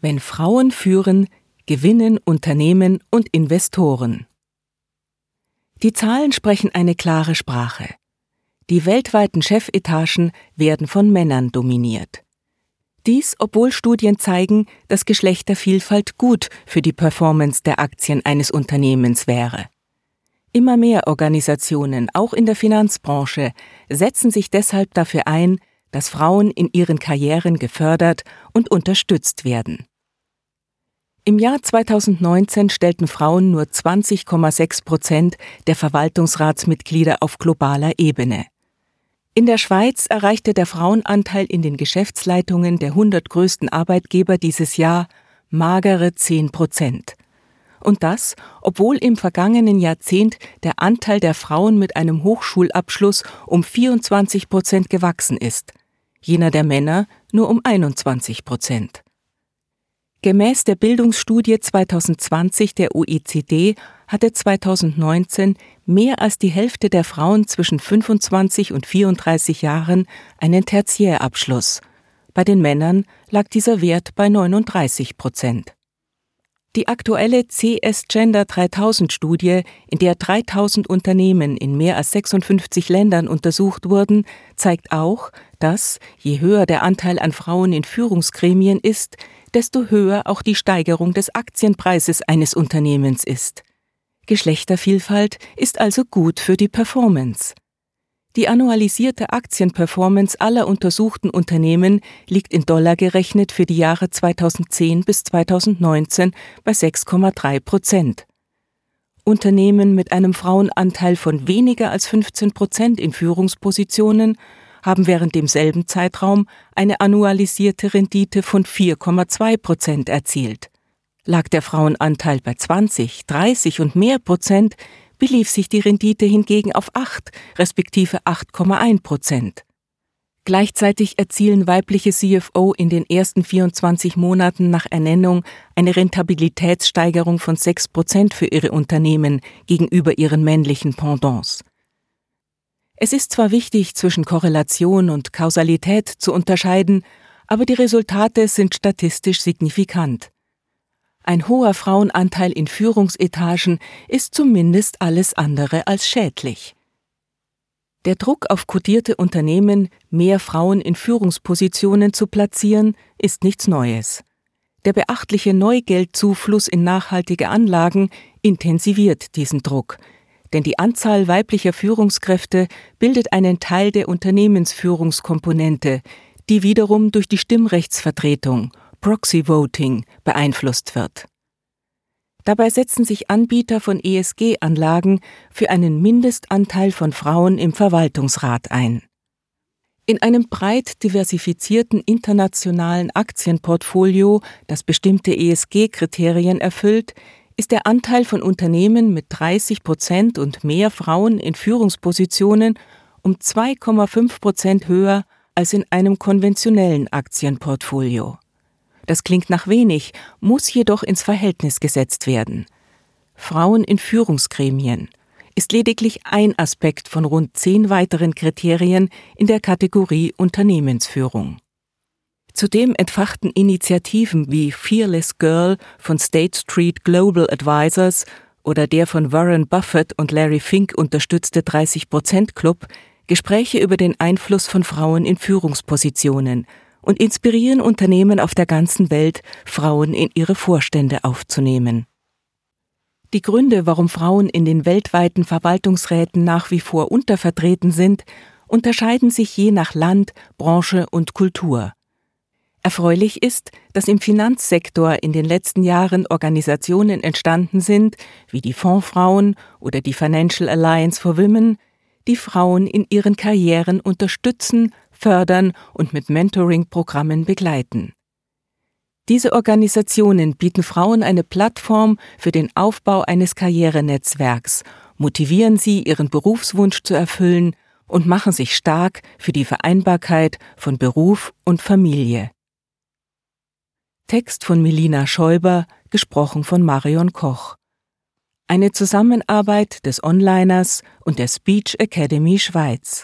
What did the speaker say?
Wenn Frauen führen, gewinnen Unternehmen und Investoren. Die Zahlen sprechen eine klare Sprache. Die weltweiten Chefetagen werden von Männern dominiert. Dies, obwohl Studien zeigen, dass Geschlechtervielfalt gut für die Performance der Aktien eines Unternehmens wäre. Immer mehr Organisationen, auch in der Finanzbranche, setzen sich deshalb dafür ein, dass Frauen in ihren Karrieren gefördert und unterstützt werden. Im Jahr 2019 stellten Frauen nur 20,6 Prozent der Verwaltungsratsmitglieder auf globaler Ebene. In der Schweiz erreichte der Frauenanteil in den Geschäftsleitungen der 100 größten Arbeitgeber dieses Jahr magere 10 Prozent. Und das, obwohl im vergangenen Jahrzehnt der Anteil der Frauen mit einem Hochschulabschluss um 24 Prozent gewachsen ist, jener der Männer nur um 21 Prozent. Gemäß der Bildungsstudie 2020 der OECD hatte 2019 mehr als die Hälfte der Frauen zwischen 25 und 34 Jahren einen Tertiärabschluss. Bei den Männern lag dieser Wert bei 39 Prozent. Die aktuelle CS Gender 3000 Studie, in der 3000 Unternehmen in mehr als 56 Ländern untersucht wurden, zeigt auch, dass, je höher der Anteil an Frauen in Führungsgremien ist, desto höher auch die Steigerung des Aktienpreises eines Unternehmens ist. Geschlechtervielfalt ist also gut für die Performance. Die annualisierte Aktienperformance aller untersuchten Unternehmen liegt in Dollar gerechnet für die Jahre 2010 bis 2019 bei 6,3 Prozent. Unternehmen mit einem Frauenanteil von weniger als 15 Prozent in Führungspositionen haben während demselben Zeitraum eine annualisierte Rendite von 4,2 Prozent erzielt. Lag der Frauenanteil bei 20, 30 und mehr Prozent, belief sich die Rendite hingegen auf 8 respektive 8,1 Prozent. Gleichzeitig erzielen weibliche CFO in den ersten 24 Monaten nach Ernennung eine Rentabilitätssteigerung von 6 Prozent für ihre Unternehmen gegenüber ihren männlichen Pendants. Es ist zwar wichtig, zwischen Korrelation und Kausalität zu unterscheiden, aber die Resultate sind statistisch signifikant. Ein hoher Frauenanteil in Führungsetagen ist zumindest alles andere als schädlich. Der Druck auf kotierte Unternehmen, mehr Frauen in Führungspositionen zu platzieren, ist nichts Neues. Der beachtliche Neugeldzufluss in nachhaltige Anlagen intensiviert diesen Druck, denn die Anzahl weiblicher Führungskräfte bildet einen Teil der Unternehmensführungskomponente, die wiederum durch die Stimmrechtsvertretung Proxy Voting beeinflusst wird. Dabei setzen sich Anbieter von ESG-Anlagen für einen Mindestanteil von Frauen im Verwaltungsrat ein. In einem breit diversifizierten internationalen Aktienportfolio, das bestimmte ESG-Kriterien erfüllt, ist der Anteil von Unternehmen mit 30 Prozent und mehr Frauen in Führungspositionen um 2,5 Prozent höher als in einem konventionellen Aktienportfolio. Das klingt nach wenig, muss jedoch ins Verhältnis gesetzt werden. Frauen in Führungsgremien ist lediglich ein Aspekt von rund zehn weiteren Kriterien in der Kategorie Unternehmensführung. Zudem entfachten Initiativen wie Fearless Girl von State Street Global Advisors oder der von Warren Buffett und Larry Fink unterstützte 30% Club Gespräche über den Einfluss von Frauen in Führungspositionen und inspirieren Unternehmen auf der ganzen Welt, Frauen in ihre Vorstände aufzunehmen. Die Gründe, warum Frauen in den weltweiten Verwaltungsräten nach wie vor untervertreten sind, unterscheiden sich je nach Land, Branche und Kultur. Erfreulich ist, dass im Finanzsektor in den letzten Jahren Organisationen entstanden sind, wie die Fondsfrauen oder die Financial Alliance for Women, die Frauen in ihren Karrieren unterstützen, fördern und mit Mentoring-Programmen begleiten. Diese Organisationen bieten Frauen eine Plattform für den Aufbau eines Karrierenetzwerks, motivieren sie, ihren Berufswunsch zu erfüllen und machen sich stark für die Vereinbarkeit von Beruf und Familie. Text von Melina Schäuber, gesprochen von Marion Koch. Eine Zusammenarbeit des Onliners und der Speech Academy Schweiz.